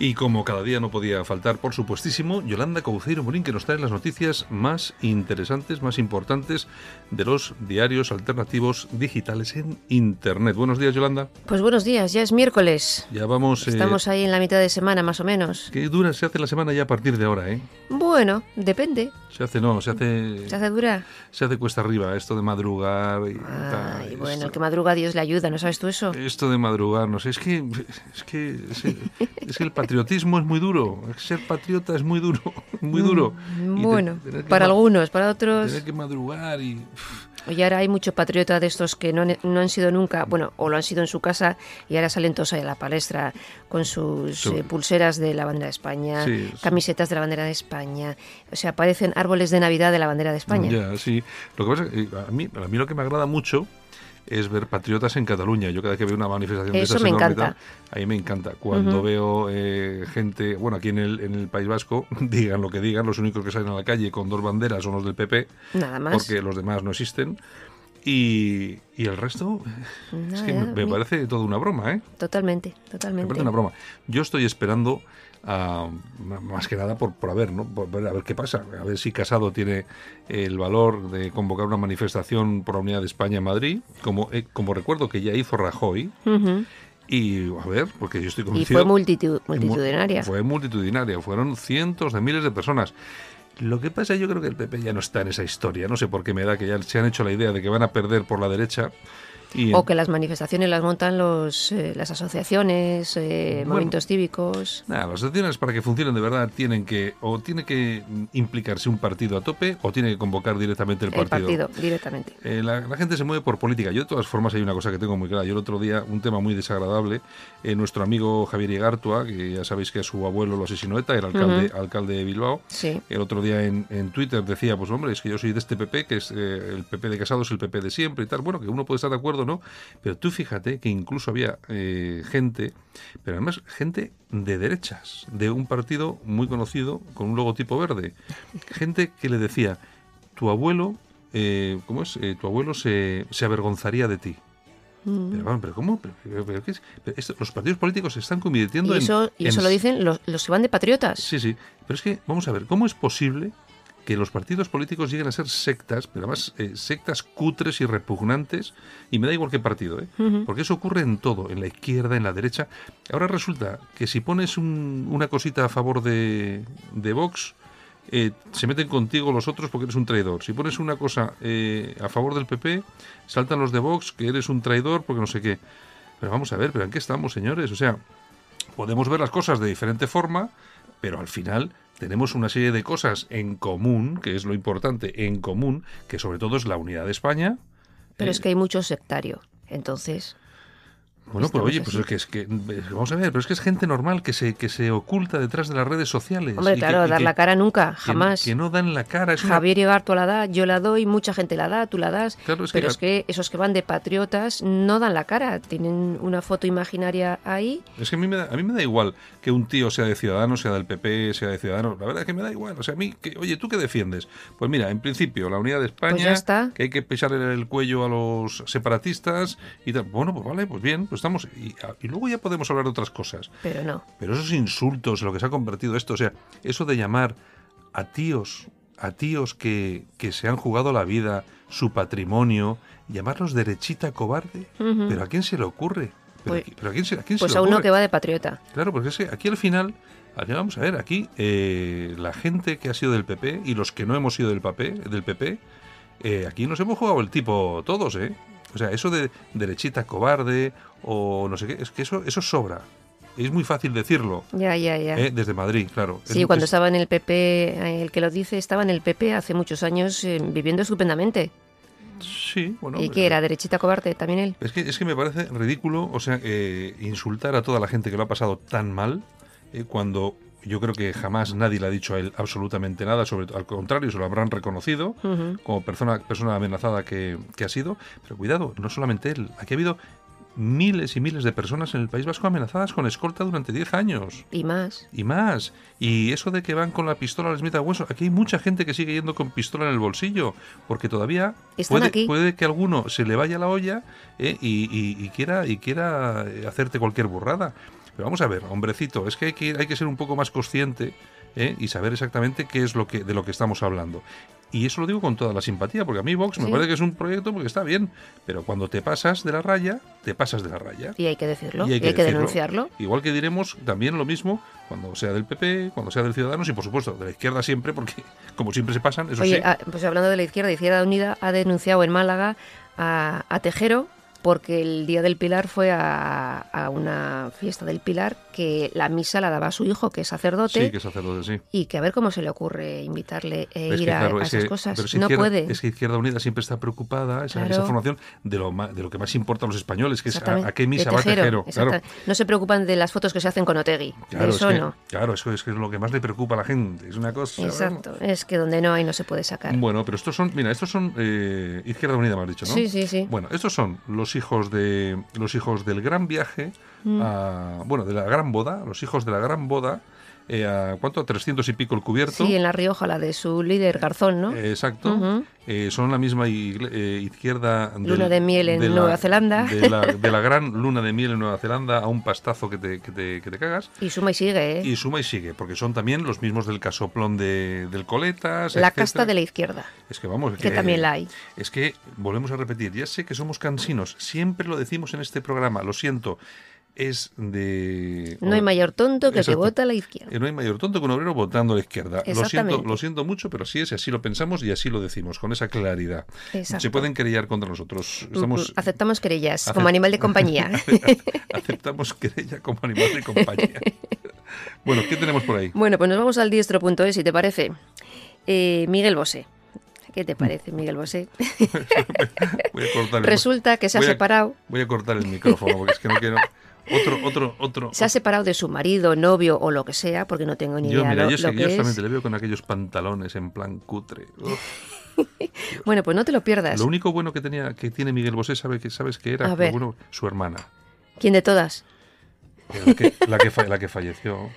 Y como cada día no podía faltar, por supuestísimo, Yolanda Cauceiro Morín, que nos trae las noticias más interesantes, más importantes de los diarios alternativos digitales en Internet. Buenos días, Yolanda. Pues buenos días, ya es miércoles. Ya vamos... eh, Estamos ahí en la mitad de semana, más o menos. Qué dura se hace la semana ya a partir de ahora, ¿eh? Bueno, depende. Se hace, no, se hace... ¿Se hace dura? Se hace cuesta arriba, esto de madrugar y Ay, tal, bueno, esto- el que madruga Dios le ayuda, ¿no sabes tú eso? Esto de madrugar, no sé, es que es que es, es que el patriotismo es muy duro, ser patriota es muy duro, muy duro. Mm, Bueno, para algunos, para otros... Tener que madrugar y Y ahora hay mucho patriota de estos que no, han- no han sido nunca, bueno, o lo han sido en su casa y ahora salen todos ahí a la palestra con sus Sí. eh, pulseras de la bandera de España, Sí, sí. camisetas de la bandera de España. O sea, parecen árboles de Navidad de la bandera de España. Ya, sí. Lo que pasa es que eh, a mí, a mí lo que me agrada mucho es ver patriotas en Cataluña. Yo cada vez que veo una manifestación de Eso esas me encanta. tal, ahí me encanta. Cuando veo eh, gente, bueno, aquí en el, en el País Vasco, digan lo que digan, los únicos que salen a la calle con dos banderas son los del PP, Nada más. porque los demás no existen. Y, y el resto, es que me, me parece toda una broma, ¿eh? Totalmente, Me totalmente. parece una broma. Yo estoy esperando, ah, más que nada, por, por a ver, ¿no? Por ver, a ver qué pasa. A ver si Casado tiene el valor de convocar una manifestación por la unidad de España en Madrid, como, eh, como recuerdo que ya hizo Rajoy. Ujú. Y a ver, porque yo estoy Y convencido. fue multitu- mu- multitudinaria. Fue multitudinaria, fueron cientos de miles de personas. Lo que pasa, yo creo que el PP ya no está en esa historia. No sé por qué me da que ya se han hecho la idea de que van a perder por la derecha. Y O que las manifestaciones las montan los, eh, las asociaciones, eh, Bueno. movimientos cívicos. Nada, las asociaciones para que funcionen de verdad tienen que o tiene que implicarse un partido a tope o tiene que convocar directamente el El partido. partido, directamente. Eh, la, la gente se mueve por política. Yo de todas formas hay una cosa que tengo muy clara. Yo el otro día, un tema muy desagradable, nuestro amigo Javier Igartua, que ya sabéis que a su abuelo lo asesinó ETA, era alcalde, alcalde de Bilbao, Sí. el otro día en, en Twitter decía, pues hombre, es que yo soy de este PP, que es el PP de Casado, es el PP de siempre y tal. Bueno, que uno puede estar de acuerdo, ¿no? Pero tú fíjate que incluso había eh, gente, pero además gente de derechas, de un partido muy conocido con un logotipo verde. Gente que le decía, tu abuelo, eh, ¿cómo es? Eh, tu abuelo se, se avergonzaría de ti. Mm. Pero, ¿pero cómo? ¿Pero, pero- pero qué es? Pero esto- los partidos políticos se están convirtiendo Y en... eso, y en eso lo dicen los, los que van de patriotas. Sí, sí. Pero es que, vamos a ver, ¿cómo es posible que los partidos políticos lleguen a ser sectas, pero además eh, sectas cutres y repugnantes? Y me da igual qué partido, ¿eh? Ujú. Porque eso ocurre en todo, en la izquierda, en la derecha. Ahora resulta que si pones un- una cosita a favor de, de Vox, eh, se meten contigo los otros porque eres un traidor. Si pones una cosa eh, a favor del PP, saltan los de Vox que eres un traidor porque no sé qué. Pero vamos a ver, ¿pero en qué estamos, señores? O sea, podemos ver las cosas de diferente forma, pero al final tenemos una serie de cosas en común, que es lo importante, en común, que sobre todo es la unidad de España. Pero Eh, es que hay mucho sectario. Entonces, Bueno, pues oye, pues es que, es que vamos a ver, pero es que es gente normal que se que se oculta detrás de las redes sociales. hombre, y que- claro, y dar que- la cara nunca, jamás. Que, no dan la cara. Es una- Javier Igartua la da, yo la doy, mucha gente la da, tú la das. Claro, es que pero la- es que esos que van de patriotas no dan la cara. Tienen una foto imaginaria ahí. Es que a mí, me da, a mí me da igual que un tío sea de Ciudadanos, sea del PP, sea de Ciudadanos. La verdad es que me da igual. O sea, a mí, que, oye, ¿tú qué defiendes? Pues mira, en principio, la unidad de España, Pues ya está. que hay que pisar el cuello a los separatistas y tal. Bueno, pues vale, pues bien, pues estamos. Y, y luego ya podemos hablar de otras cosas. Pero no. Pero esos insultos, lo que se ha convertido esto, o sea, eso de llamar a tíos, a tíos que, que se han jugado la vida, su patrimonio, llamarlos derechita cobarde. ¿pero a quién se le ocurre? ¿Pero, Pues- a qui- pero a quién se, a quién Pues se a le uno ocurre? que va de patriota. Claro, porque es que aquí al final, al final, vamos a ver, aquí eh, la gente que ha sido del PP y los que no hemos sido del PP, del PP eh, aquí nos hemos jugado el tipo todos, ¿eh? O sea, eso de derechita cobarde o no sé qué, es que eso, eso sobra. Es muy fácil decirlo. Ya, ya, ya. ¿eh? Desde Madrid, claro. Sí, Es- cuando es- estaba en el PP, eh, el que lo dice estaba en el PP hace muchos años eh, viviendo estupendamente. Sí, bueno. ¿Y eh, qué era? ¿Derechita cobarde? ¿También él? Es que, es que me parece ridículo, o sea, eh, insultar a toda la gente que lo ha pasado tan mal, cuando yo creo que jamás nadie le ha dicho a él absolutamente nada, sobre todo, al contrario, se lo habrán reconocido como persona, persona amenazada que, que ha sido. Pero cuidado, no solamente él, aquí ha habido miles y miles de personas en el País Vasco amenazadas con escolta durante 10 años. Y más. Y más. Y eso de que van con la pistola les meta hueso. Aquí hay mucha gente que sigue yendo con pistola en el bolsillo. Porque todavía puede, puede que alguno se le vaya la olla eh, y, y- y quiera, y quiera hacerte cualquier burrada. Pero vamos a ver, hombrecito, es que hay que, hay que ser un poco más consciente eh, y saber exactamente qué es lo que, de lo que estamos hablando. Y eso lo digo con toda la simpatía, porque a mí Vox me parece que es un proyecto porque está bien, pero cuando te pasas de la raya, te pasas de la raya. Y hay que decirlo. Y Y hay hay que denunciarlo. Igual que diremos también lo mismo cuando sea del PP, cuando sea del Ciudadanos y por supuesto de la izquierda siempre, porque como siempre se pasan, eso Oye, sí. ah, pues hablando de la izquierda, Izquierda Unida ha denunciado en Málaga a, a Tejero porque el Día del Pilar fue a, a una fiesta del Pilar que la misa la daba a su hijo, que es sacerdote, sí, que es sacerdote, sí. y que a ver cómo se le ocurre invitarle e Es ir que, a, claro, a es esas que- cosas. pero si No puede. Es que Izquierda Unida siempre está preocupada, esa, Claro. esa formación, de lo, de lo que más importa a los españoles, que es a, qué misa va Tejero. Claro, No se preocupan de las fotos que se hacen con Otegui. claro, es eso que, no. claro, eso es, que es lo que más le preocupa a la gente. Es una cosa. Exacto. Es que donde no hay no se puede sacar. Bueno, pero estos son, mira, estos son eh, Izquierda Unida, me has dicho, ¿no? Sí, sí, sí. Bueno, estos son los hijos de los hijos del gran viaje, Mm. a- bueno, de la gran boda, los hijos de la gran boda, eh, a cuánto, a 300 y pico el cubierto. Sí, en La Rioja, la de su líder Garzón, ¿no? Eh, Exacto. Ujú. Eh, son la misma eh, izquierda. del- Luna de miel en la- Nueva Zelanda. De la, de la gran luna de miel en Nueva Zelanda a un pastazo que te, que te, que te cagas. Y suma y sigue, ¿eh? Y suma y sigue, porque son también los mismos del casoplón de, del Coletas. la etcétera. casta de la izquierda, Es que vamos. que también la hay. Es que, volvemos a repetir, ya sé que somos cansinos, siempre lo decimos en este programa, lo siento, es de... No hay mayor tonto que el que vota a la izquierda. Eh, No hay mayor tonto que un obrero votando a la izquierda. Lo siento, lo siento mucho, pero así es, así lo pensamos y así lo decimos, con esa claridad. Exacto. Se pueden querellar contra nosotros. Estamos, Mm, Aceptamos querellas como animal de compañía. aceptamos querella como animal de compañía. bueno, ¿qué tenemos por ahí? bueno, pues nos vamos al diestro.es, si te parece. Eh, Miguel Bosé. ¿Qué te parece, Miguel Bosé? Voy a cortar el, Resulta que se ha voy a- separado. voy a cortar el micrófono porque es que no quiero... Otro, otro, otro... Se ha separado de su marido, novio o lo que sea, porque no tengo ni Yo, idea mira, lo, yo, le veo con aquellos pantalones en plan cutre. Bueno, pues no te lo pierdas. Lo único bueno que tenía que tiene Miguel Bosé, ¿sabe que sabes que era? Bueno, su hermana. ¿Quién de todas? La que, la que, fa- la que falleció.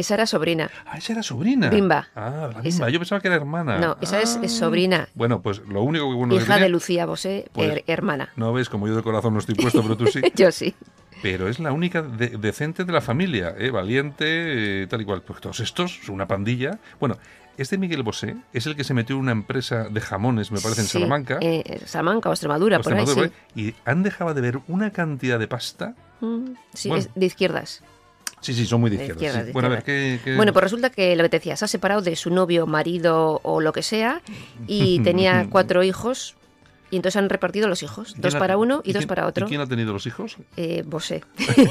Esa era sobrina. Ah, esa era sobrina. Bimba. Ah, la. Bimba. Yo pensaba que era hermana. No, esa es- es Ah. sobrina. Bueno, pues lo único que bueno que Hija tenía- de Lucía Bosé, Pues- her- hermana. No ves, como yo de corazón no estoy puesto, pero tú sí. Yo sí. Pero es la única de- decente de la familia, ¿eh? valiente, eh, tal y cual. Pues todos estos son una pandilla. Bueno, este Miguel Bosé es el que se metió en una empresa de jamones, me parece, en Salamanca. eh, Salamanca o Extremadura, o por ahí sí. Y han dejado de ver una cantidad de pasta. Mm, sí, Bueno. es de izquierdas. Sí, sí, son muy de De izquierda. izquierda, sí. de Bueno, a ver, ¿qué, qué- Bueno, pues resulta que lo que te decía, se ha separado de su novio, marido o lo que sea y tenía cuatro hijos y entonces han repartido los hijos, ¿quién dos para uno y dos quién- para otro. ¿Y quién ha tenido los hijos? Eh, Bosé.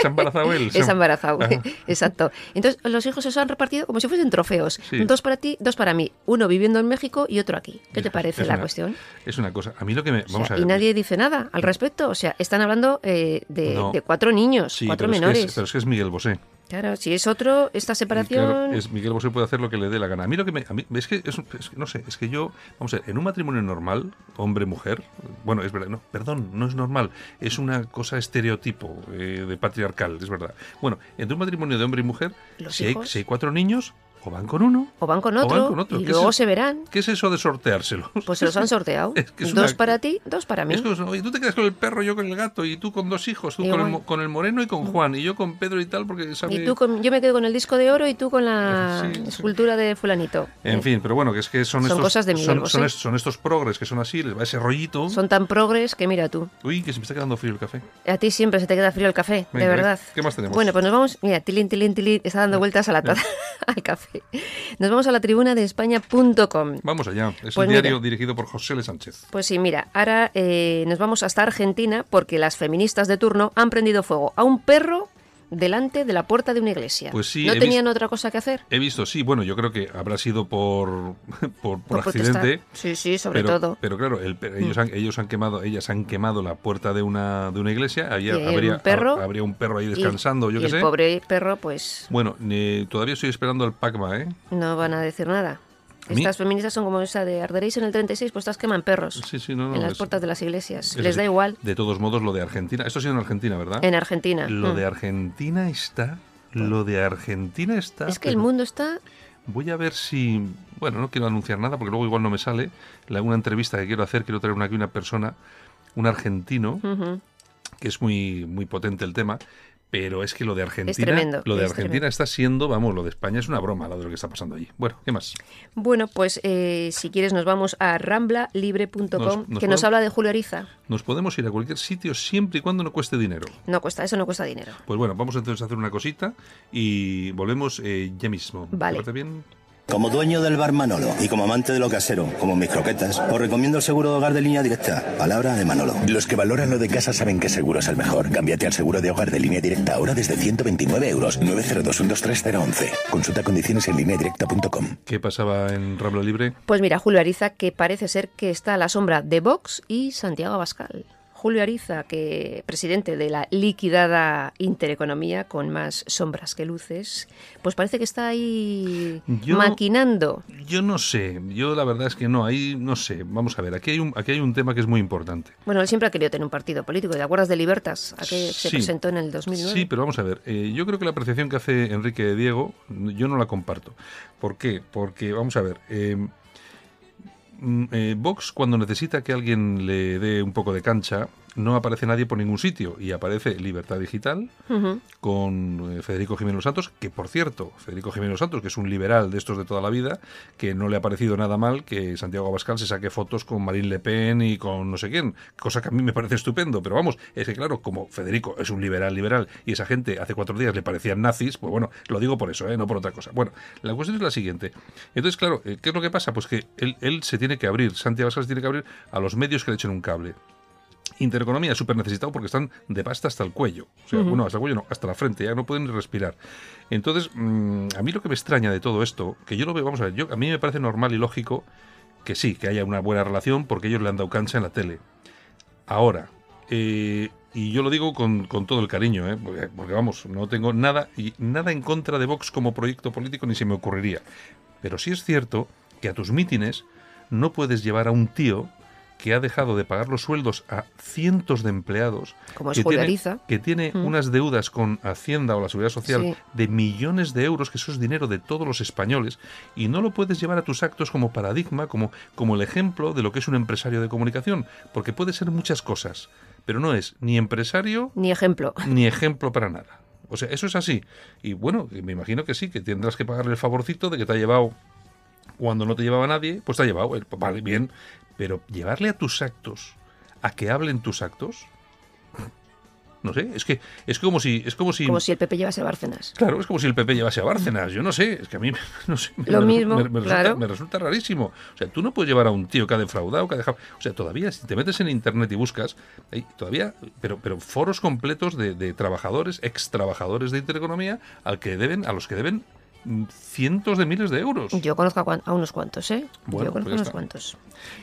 ¿Se ha embarazado él? Se ha- embarazado, Ajá. exacto. Entonces los hijos se han repartido como si fuesen trofeos. Sí. Dos para ti, dos para mí. Uno viviendo en México y otro aquí. ¿Qué te parece la una- cuestión? Es una cosa. A mí lo que me. O sea, Vamos a ver. y nadie dice nada al respecto. O sea, están hablando eh, de, No. de cuatro niños, Sí, cuatro pero es que menores. es- pero es que es Miguel Bosé. Claro, si es otro, esta separación... claro, es Miguel Bosé puede hacer lo que le dé la gana. A mí lo que me. a mí- es que es, es que no sé, es que yo. Vamos a ver, en un matrimonio normal, hombre-mujer. Bueno, es verdad, no, perdón, no es normal. Es una cosa estereotipo eh, de patriarcal, es verdad. Bueno, entre un matrimonio de hombre y mujer, si hay, si hay cuatro niños, o van con uno. O van con otro, van con otro. y ¿Qué es luego se verán. ¿Qué es eso de sorteárselos? Pues se los han sorteado. Es que es dos una- para ti, dos para mí. Oye, tú te quedas con el perro, yo con el gato, y tú con dos hijos, tú con el, con el moreno y con Juan, y yo con Pedro y tal, porque sabe... Y tú con- yo me quedo con el disco de oro y tú con la Sí, sí. escultura de fulanito. En Eh, fin, pero bueno, que es que son, Son estos... cosas de Miguel son, estos progres que son así, les va ese rollito. Son tan progres que mira tú. Uy, que se me está quedando frío el café. A ti siempre se te queda frío el café, Venga, de verdad. ¿qué más tenemos? Bueno, pues nos vamos. Mira, tilín, tilín, tilín, está dando vueltas a la taza, al café. Nos vamos a la tribuna de España.com. Vamos allá. Es Pues un diario mira. dirigido por José L. Sánchez. Pues sí, mira, ahora eh, nos vamos hasta Argentina porque las feministas de turno han prendido fuego a un perro delante de la puerta de una iglesia. Pues sí, ¿No tenían otra cosa que hacer? He visto, sí, bueno, yo creo que habrá sido por, por, por accidente. Sí, sí, sobre pero, todo. Mm. Pero claro, el pe- ellos, han, ellos han quemado, ellas han quemado la puerta de una, de una iglesia. Había, hay un habría, perro habría un perro ahí Y- descansando, yo el pobre perro, pues Bueno, eh, todavía estoy esperando el PACMA, ¿eh? no van a decir nada. Estas feministas son como esa de arderéis en el 36, pues estas queman perros Sí, sí, no, no, en las es- puertas de las iglesias. es Les da igual. De todos modos, lo de Argentina. Esto ha sido en Argentina, ¿verdad? En Argentina. Lo Mm. de Argentina está. Lo de Argentina está. Es que el mundo está... Voy a ver si. Bueno, no quiero anunciar nada porque luego igual no me sale. La, una entrevista que quiero hacer, quiero traer una, aquí una persona, un argentino, que es muy, muy potente el tema. Pero es que lo de Argentina. tremendo, lo de es Argentina tremendo. está siendo, vamos, lo de España es una broma, lo de lo que está pasando allí. Bueno, ¿qué más? Bueno, pues eh, si quieres nos vamos a ramblalibre.com, que nos habla de Julio Ariza. Nos podemos ir a cualquier sitio siempre y cuando no cueste dinero. No cuesta, eso no cuesta dinero. Pues bueno, vamos entonces a hacer una cosita y volvemos eh, ya mismo. ¿Te Vale. parece bien? Como dueño del bar Manolo y como amante de lo casero, como mis croquetas, os recomiendo el seguro de hogar de línea directa. Palabra de Manolo. Los que valoran lo de casa saben que seguro es el mejor. Cámbiate al seguro de hogar de línea directa ahora desde 129 euros. 902-123-011. Consulta condiciones en lineadirecta.com. ¿Qué pasaba en Rambla Libre? Pues mira, Julio Ariza, que parece ser que está a la sombra de Vox y Santiago Abascal. Julio Ariza, que presidente de la liquidada Intereconomía, con más sombras que luces, pues parece que está ahí Yo- maquinando. Yo no sé, yo la verdad es que no, ahí no sé. Vamos a ver, aquí hay un, aquí hay un tema que es muy importante. Bueno, él siempre ha querido tener un partido político. ¿Te acuerdas de Libertas? A que se Sí. presentó en el 2009. Sí, pero vamos a ver, eh, yo creo que la apreciación que hace Enrique de Diego, yo no la comparto. ¿Por qué? Porque, vamos a ver, eh, eh, Vox cuando necesita que alguien le dé un poco de cancha, no aparece nadie por ningún sitio y aparece Libertad Digital con eh, Federico Jiménez Santos, que por cierto, Federico Jiménez Santos, que es un liberal de estos de toda la vida, que no le ha parecido nada mal que Santiago Abascal se saque fotos con Marine Le Pen y con no sé quién, cosa que a mí me parece estupendo, pero vamos, es que claro, como Federico es un liberal liberal y esa gente hace cuatro días le parecían nazis, pues bueno, lo digo por eso, ¿eh? no por otra cosa. Bueno, la cuestión es la siguiente. Entonces, claro, eh, ¿qué es lo que pasa? Pues que él, él se tiene que abrir, Santiago Abascal se tiene que abrir a los medios que le echen un cable. Intereconomía súper necesitado porque están de pasta hasta el cuello. O sea, bueno, hasta el cuello no, hasta la frente, ya no pueden ni respirar. Entonces, mm, a mí lo que me extraña de todo esto, que yo lo veo, vamos a ver, yo, a mí me parece normal y lógico que sí, que haya una buena relación porque ellos le han dado cancha en la tele. Ahora, eh, y yo lo digo con, con todo el cariño, ¿eh? porque, porque, vamos, no tengo nada, y nada en contra de Vox como proyecto político ni se me ocurriría. Pero sí es cierto que a tus mítines no puedes llevar a un tío que ha dejado de pagar los sueldos a cientos de empleados, Como es que tiene, que tiene Mm. unas deudas con Hacienda o la Seguridad Social Sí. de millones de euros, que eso es dinero de todos los españoles, y no lo puedes llevar a tus actos como paradigma, como, como el ejemplo de lo que es un empresario de comunicación, porque puede ser muchas cosas, pero no es ni empresario Ni ejemplo. ni ejemplo para nada. O sea, eso es así. Y bueno, me imagino que sí, que tendrás que pagarle el favorcito de que te ha llevado cuando no te llevaba nadie, pues te ha llevado. eh, Vale, bien. Pero llevarle a tus actos, a que hablen tus actos, no sé, es que es como si es como si Como si el PP llevase Bárcenas. Claro, es como si el PP llevase a Bárcenas. Yo no sé, es que a mí no sé, Lo me, mismo, me- me resulta, claro. me resulta rarísimo. O sea, tú no puedes llevar a un tío que ha defraudado, que ha dejado. O sea, todavía, si te metes en internet y buscas, hay todavía, pero, pero foros completos de, de trabajadores, ex trabajadores de Intereconomía, al que deben, a los que deben cientos de miles de euros. Yo conozco a, a unos cuantos, ¿eh? Bueno, Yo conozco pues unos cuantos.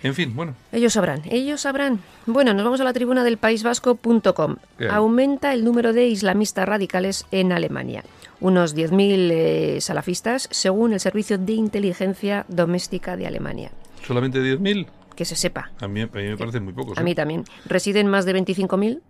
En fin, bueno, Ellos sabrán, ellos sabrán. Bueno, nos vamos a la tribuna del paisvasco.com. ¿Qué hay? Aumenta el número de islamistas radicales en Alemania. Unos 10.000 eh, salafistas, según el Servicio de Inteligencia Doméstica de Alemania. solamente 10.000. Que se sepa. A mí, a mí me parecen muy pocos. A ¿eh? mí también. Residen más de 25.000.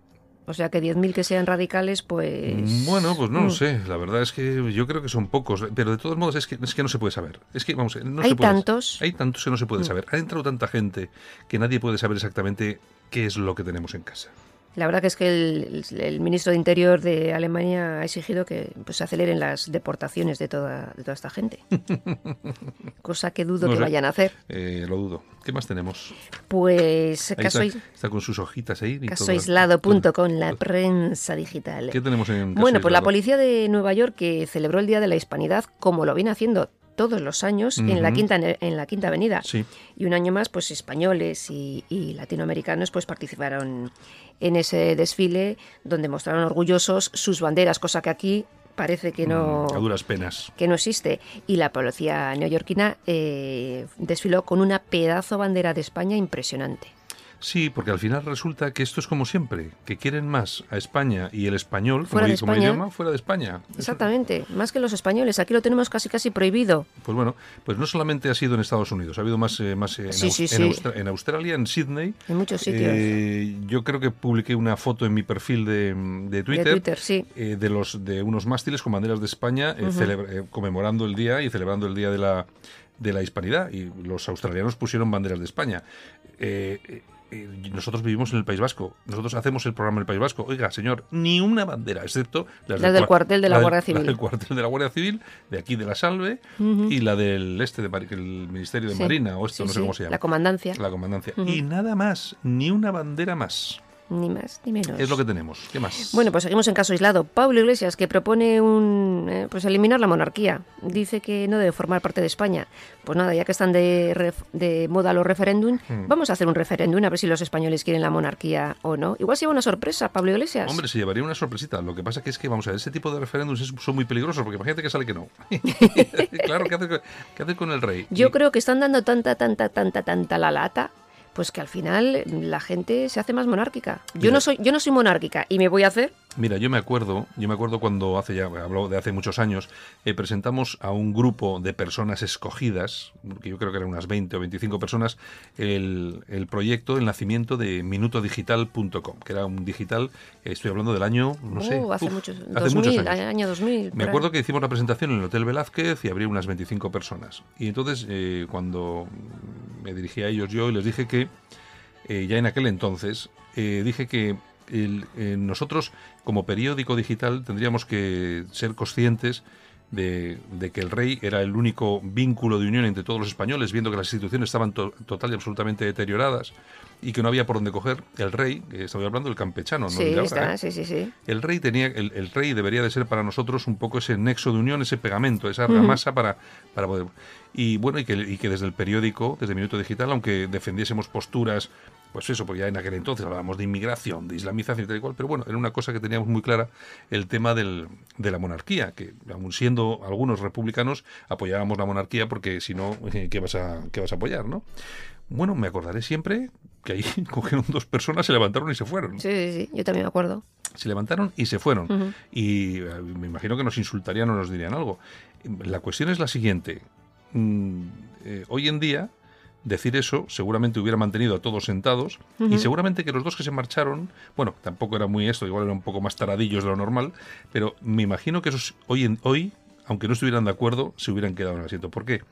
O sea que 10.000 que sean radicales, pues... Bueno, pues no Mm. lo sé. La verdad es que yo creo que son pocos. Pero de todos modos es que, es que no se puede saber. Es que, vamos, no Hay se puede- tantos. Hay tantos que no se puede Mm. saber. Ha entrado tanta gente que nadie puede saber exactamente qué es lo que tenemos en casa. La verdad que es que el, ministro de Interior de Alemania ha exigido que pues, se aceleren las deportaciones de toda, de toda esta gente. Cosa que dudo No que sé. vayan a hacer. Eh, lo dudo. ¿Qué más tenemos? Pues Ahí caso, está, está con sus hojitas ahí. casoaislado.com, la prensa digital. ¿Qué tenemos en Bueno, pues la policía de Nueva York que celebró el Día de la Hispanidad, como lo viene haciendo todos los años, en, la quinta, en la Quinta Avenida. Sí. Y un año más, pues españoles y, y latinoamericanos pues participaron en ese desfile donde mostraron orgullosos sus banderas, cosa que aquí parece que no, Mm, A duras penas. que no existe. Y la policía neoyorquina eh, desfiló con una pedazo bandera de España impresionante. Sí, porque al final resulta que esto es como siempre, que quieren más a España y el español Fuera como, de como España. idioma fuera de España. Exactamente, más que los españoles. Aquí lo tenemos casi casi prohibido. Pues bueno, pues no solamente ha sido en Estados Unidos, ha habido más, eh, más eh, en, Sí, Aus- sí, en sí. Austra- en Australia, en Sydney. En muchos sitios. Eh, yo creo que publiqué una foto en mi perfil de, de Twitter. De Twitter, sí. eh, de los de unos mástiles con banderas de España celebra- eh, conmemorando el día y celebrando el día de la de la hispanidad y los australianos pusieron banderas de España Eh, eh, nosotros vivimos en el País Vasco. Nosotros hacemos el programa en el País Vasco. Oiga señor ni una bandera excepto las Las del cua- cuartel de la del- Guardia Civil. del cuartel de la Guardia Civil de aquí de la Salve y la del este de Mari- el Ministerio de Sí. Marina o esto Sí, no sé sí, cómo se llama. La comandancia. la comandancia. Y nada más ni una bandera más Ni más ni menos. es lo que tenemos qué más Bueno, pues seguimos en caso aislado. Pablo Iglesias, que propone un, eh, pues eliminar la monarquía. Dice que no debe formar parte de España. Pues nada, ya que están de, ref- de moda los referéndum, Hmm. vamos a hacer un referéndum a ver si los españoles quieren la monarquía o no. Igual se lleva una sorpresa, Pablo Iglesias. Hombre, se llevaría una sorpresita. Lo que pasa que es que, vamos a ver, ese tipo de referéndums son muy peligrosos, porque imagínate que sale que no. claro, ¿qué hace, con- qué hace con el rey? Yo Y- creo que están dando tanta, tanta, tanta, tanta la lata. Pues que al final la gente se hace más monárquica. Yo no soy, yo no soy monárquica y me voy a hacer. Mira, yo me acuerdo, yo me acuerdo cuando hace ya, hablo de hace muchos años, eh, presentamos a un grupo de personas escogidas, que yo creo que eran unas 20 o 25 personas, el, el proyecto, el nacimiento de minutodigital.com, que era un digital, eh, estoy hablando del año, no sé, Oh, hace uf, muchos, hace 2000, muchos años. año 2000. Me ahí. acuerdo que hicimos la presentación en el Hotel Velázquez y habría unas 25 personas. Y entonces, eh, cuando me dirigí a ellos yo y les dije que, eh, ya en aquel entonces, dije que eh, nosotros, como periódico digital, tendríamos que ser conscientes de, que el rey era el único vínculo de unión entre todos los españoles, viendo que las instituciones estaban to- total y absolutamente deterioradas y que no había por dónde coger. El rey, que estaba hablando del campechano, no Sí, el de ahora, está, ¿eh? sí, sí, sí. El rey tenía, el, el rey debería de ser para nosotros un poco ese nexo de unión, ese pegamento, esa ramasa para, para poder. Y bueno, y que, y que desde el periódico, desde Minuto Digital, aunque defendiésemos posturas, pues eso, porque ya en aquel entonces hablábamos de inmigración, de islamización y tal y cual, pero bueno, era una cosa que teníamos muy clara, el tema del, de la monarquía, que aun siendo algunos republicanos, apoyábamos la monarquía porque si no, eh, ¿qué vas a, qué vas a apoyar, no? Bueno, me acordaré siempre que ahí cogieron dos personas, se levantaron y se fueron Sí, sí, sí, yo también me acuerdo. se levantaron y se fueron. Y eh, me imagino que nos insultarían o nos dirían algo. La cuestión es la siguiente. Mm, eh, hoy en día, decir eso seguramente hubiera mantenido a todos sentados y seguramente que los dos que se marcharon, bueno, tampoco era muy esto, igual eran un poco más taradillos de lo normal, pero me imagino que esos hoy, en, hoy aunque no estuvieran de acuerdo, se hubieran quedado en el asiento. ¿Por qué?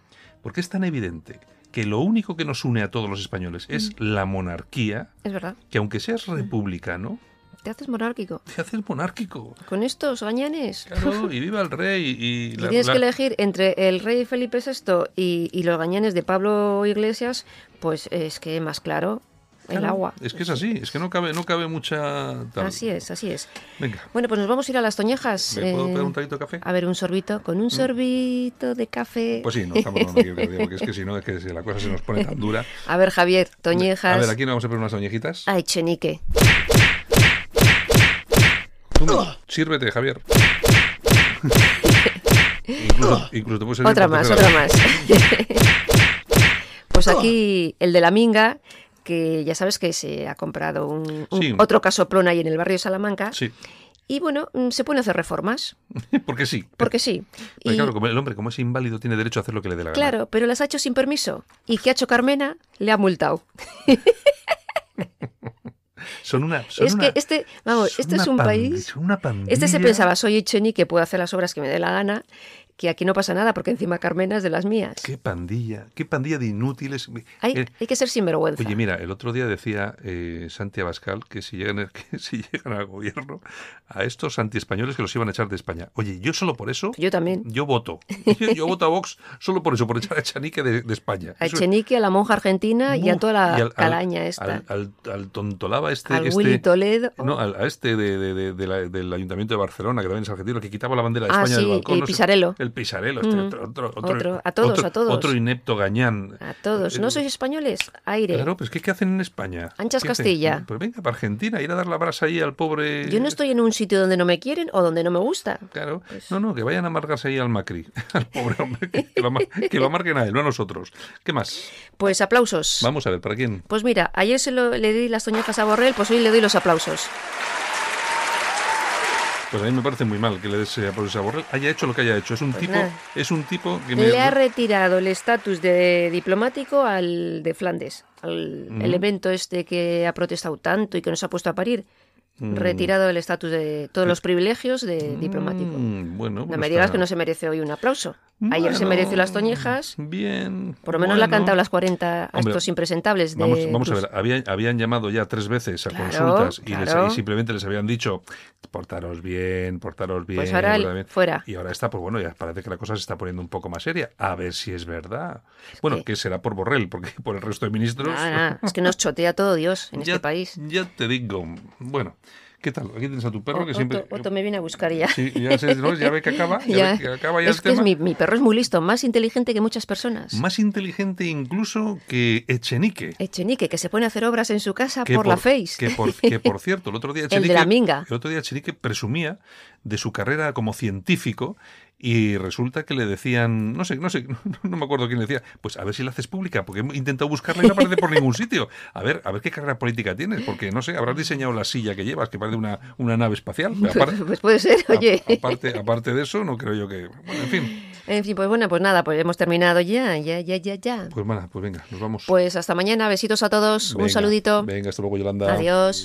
Porque es tan evidente que lo único que nos une a todos los españoles es la monarquía, Es verdad. que aunque seas republicano, Te haces monárquico. te haces monárquico. Con estos gañanes. Claro, y viva el rey. Y la- tienes la- que elegir entre el rey Felipe VI y, y los gañanes de Pablo Iglesias, pues es que más claro el agua. Es que es así, es que no cabe, no cabe mucha. tal. Así es, así es. Venga, Bueno, pues nos vamos a ir a las Toñejas. ¿me puedo eh, pegar un traguito de café? a ver, un sorbito. Con un sorbito de café. Pues sí, no estamos hablando aquí, Claudia, porque es que si no, es que si la cosa se nos pone tan dura. A ver, Javier, Toñejas. A ver, aquí nos vamos a poner unas toñejitas. Ay, chenique. Tú me- sírvete, Javier. incluso, incluso te puedes Otra más, otra vez. más. pues aquí el de la minga, que ya sabes que se ha comprado un, un- Sí. otro casoplón ahí en el barrio de Salamanca. Sí, Y bueno, mm, se a hacer reformas, porque sí. porque sí. Y- claro, como el hombre, como es inválido, tiene derecho a hacer lo que le dé la gana. Claro, pero las ha hecho sin permiso. ¿Y qué ha hecho Carmena? Le ha multado. Son una. Son es una- que este, vamos, este es un país. una Este se pensaba, soy Echeni que puedo hacer las obras que me dé la gana, que aquí no pasa nada, porque encima Carmena es de las mías. Qué pandilla, qué pandilla de inútiles. Hay, Eh, hay que ser sinvergüenza. Oye, mira, el otro día decía eh, Santi Abascal que si, llegan, que si llegan al gobierno, a estos antiespañoles que los iban a echar de España. Oye, yo solo por eso, Yo también. yo voto. Yo, yo voto a Vox solo por eso, por echar a Echanique de, de España. A Eso- Echenique, a la monja argentina y a toda la y al- al- calaña esta. Al, al, al tontolaba este... Al este- Willy Toledo. No, al- a este de, de- la- del Ayuntamiento de Barcelona, que también es argentino, que quitaba la bandera de Ah, España del sí, balcón. el no sé- Pisarello. el el Pisarello, este Mm. otro, otro, Otro, a todos, otro- a todos. Otro inepto gañán. A todos. ¿No Eh, sois españoles? Aire. Claro, pues ¿qué, qué hacen en España? Anchas ¿Qué hacen? Castilla. Pues venga, para Argentina, ir a dar la brasa ahí al pobre... Yo no estoy en un sitio donde no me quieren o donde no me gusta. Claro, Pues- no, no, que vayan a amargarse ahí al Macri, al pobre hombre, que, que lo, que lo amarguen a él, no a nosotros. ¿Qué más? Pues aplausos. Vamos a ver, ¿para quién? Pues mira, ayer se lo, le di las toñejas a Borrell, pues hoy le doy los aplausos. Pues a mí me parece muy mal que le des aplausos a Borrell. Haya hecho lo que haya hecho. Es un Pues tipo, nada. es un tipo que me... Le ha retirado el estatus de diplomático al de Flandes, al elemento este que ha protestado tanto y que nos ha puesto a parir. Mm. Retirado el estatus de todos los privilegios de diplomático. Mm, bueno, No pues me digas está- que no se merece hoy un aplauso. Ayer se mereció las toñejas. Bien. Por lo menos le ha cantado las 40 a Hombre, estos impresentables de Vamos, vamos a ver, habían, habían llamado ya tres veces a Claro, consultas y, les- y simplemente les habían dicho portaros bien, portaros bien. Pues ahora el- portaros bien". fuera. Y ahora está, pues bueno, ya parece que la cosa se está poniendo un poco más seria. A ver si es verdad. Bueno, que- que será por Borrell, porque por el resto de ministros. Es que nos chotea todo Dios en ya, este país. Ya te digo. Bueno, ¿qué tal? Aquí tienes a tu perro que siempre. Otto me viene a buscar ya. Sí, ya, ya ve que acaba. Ya, Ya. ve que acaba ya es el que es mi, mi perro es muy listo, más inteligente que muchas personas. Más inteligente incluso que Echenique. Echenique, que se pone a hacer obras en su casa por, la Face. Que por, que por cierto, el otro día El de Echenique, la minga. el otro día Echenique presumía de su carrera como científico y resulta que le decían, no sé, no sé, no, me acuerdo quién le decía, pues a ver si la haces pública, porque he intentado buscarla y no aparece por ningún sitio. A ver, a ver qué carrera política tienes, porque no sé, habrás diseñado la silla que llevas, que parece una, una nave espacial. Pues puede ser, oye. aparte, aparte de eso, no creo yo que. Bueno, en fin. En fin, pues bueno, pues nada, pues hemos terminado ya, ya, ya, ya, ya. Pues, bueno, pues venga, nos vamos. Pues hasta mañana, besitos a todos, un saludito. Venga, hasta luego, Yolanda. Adiós.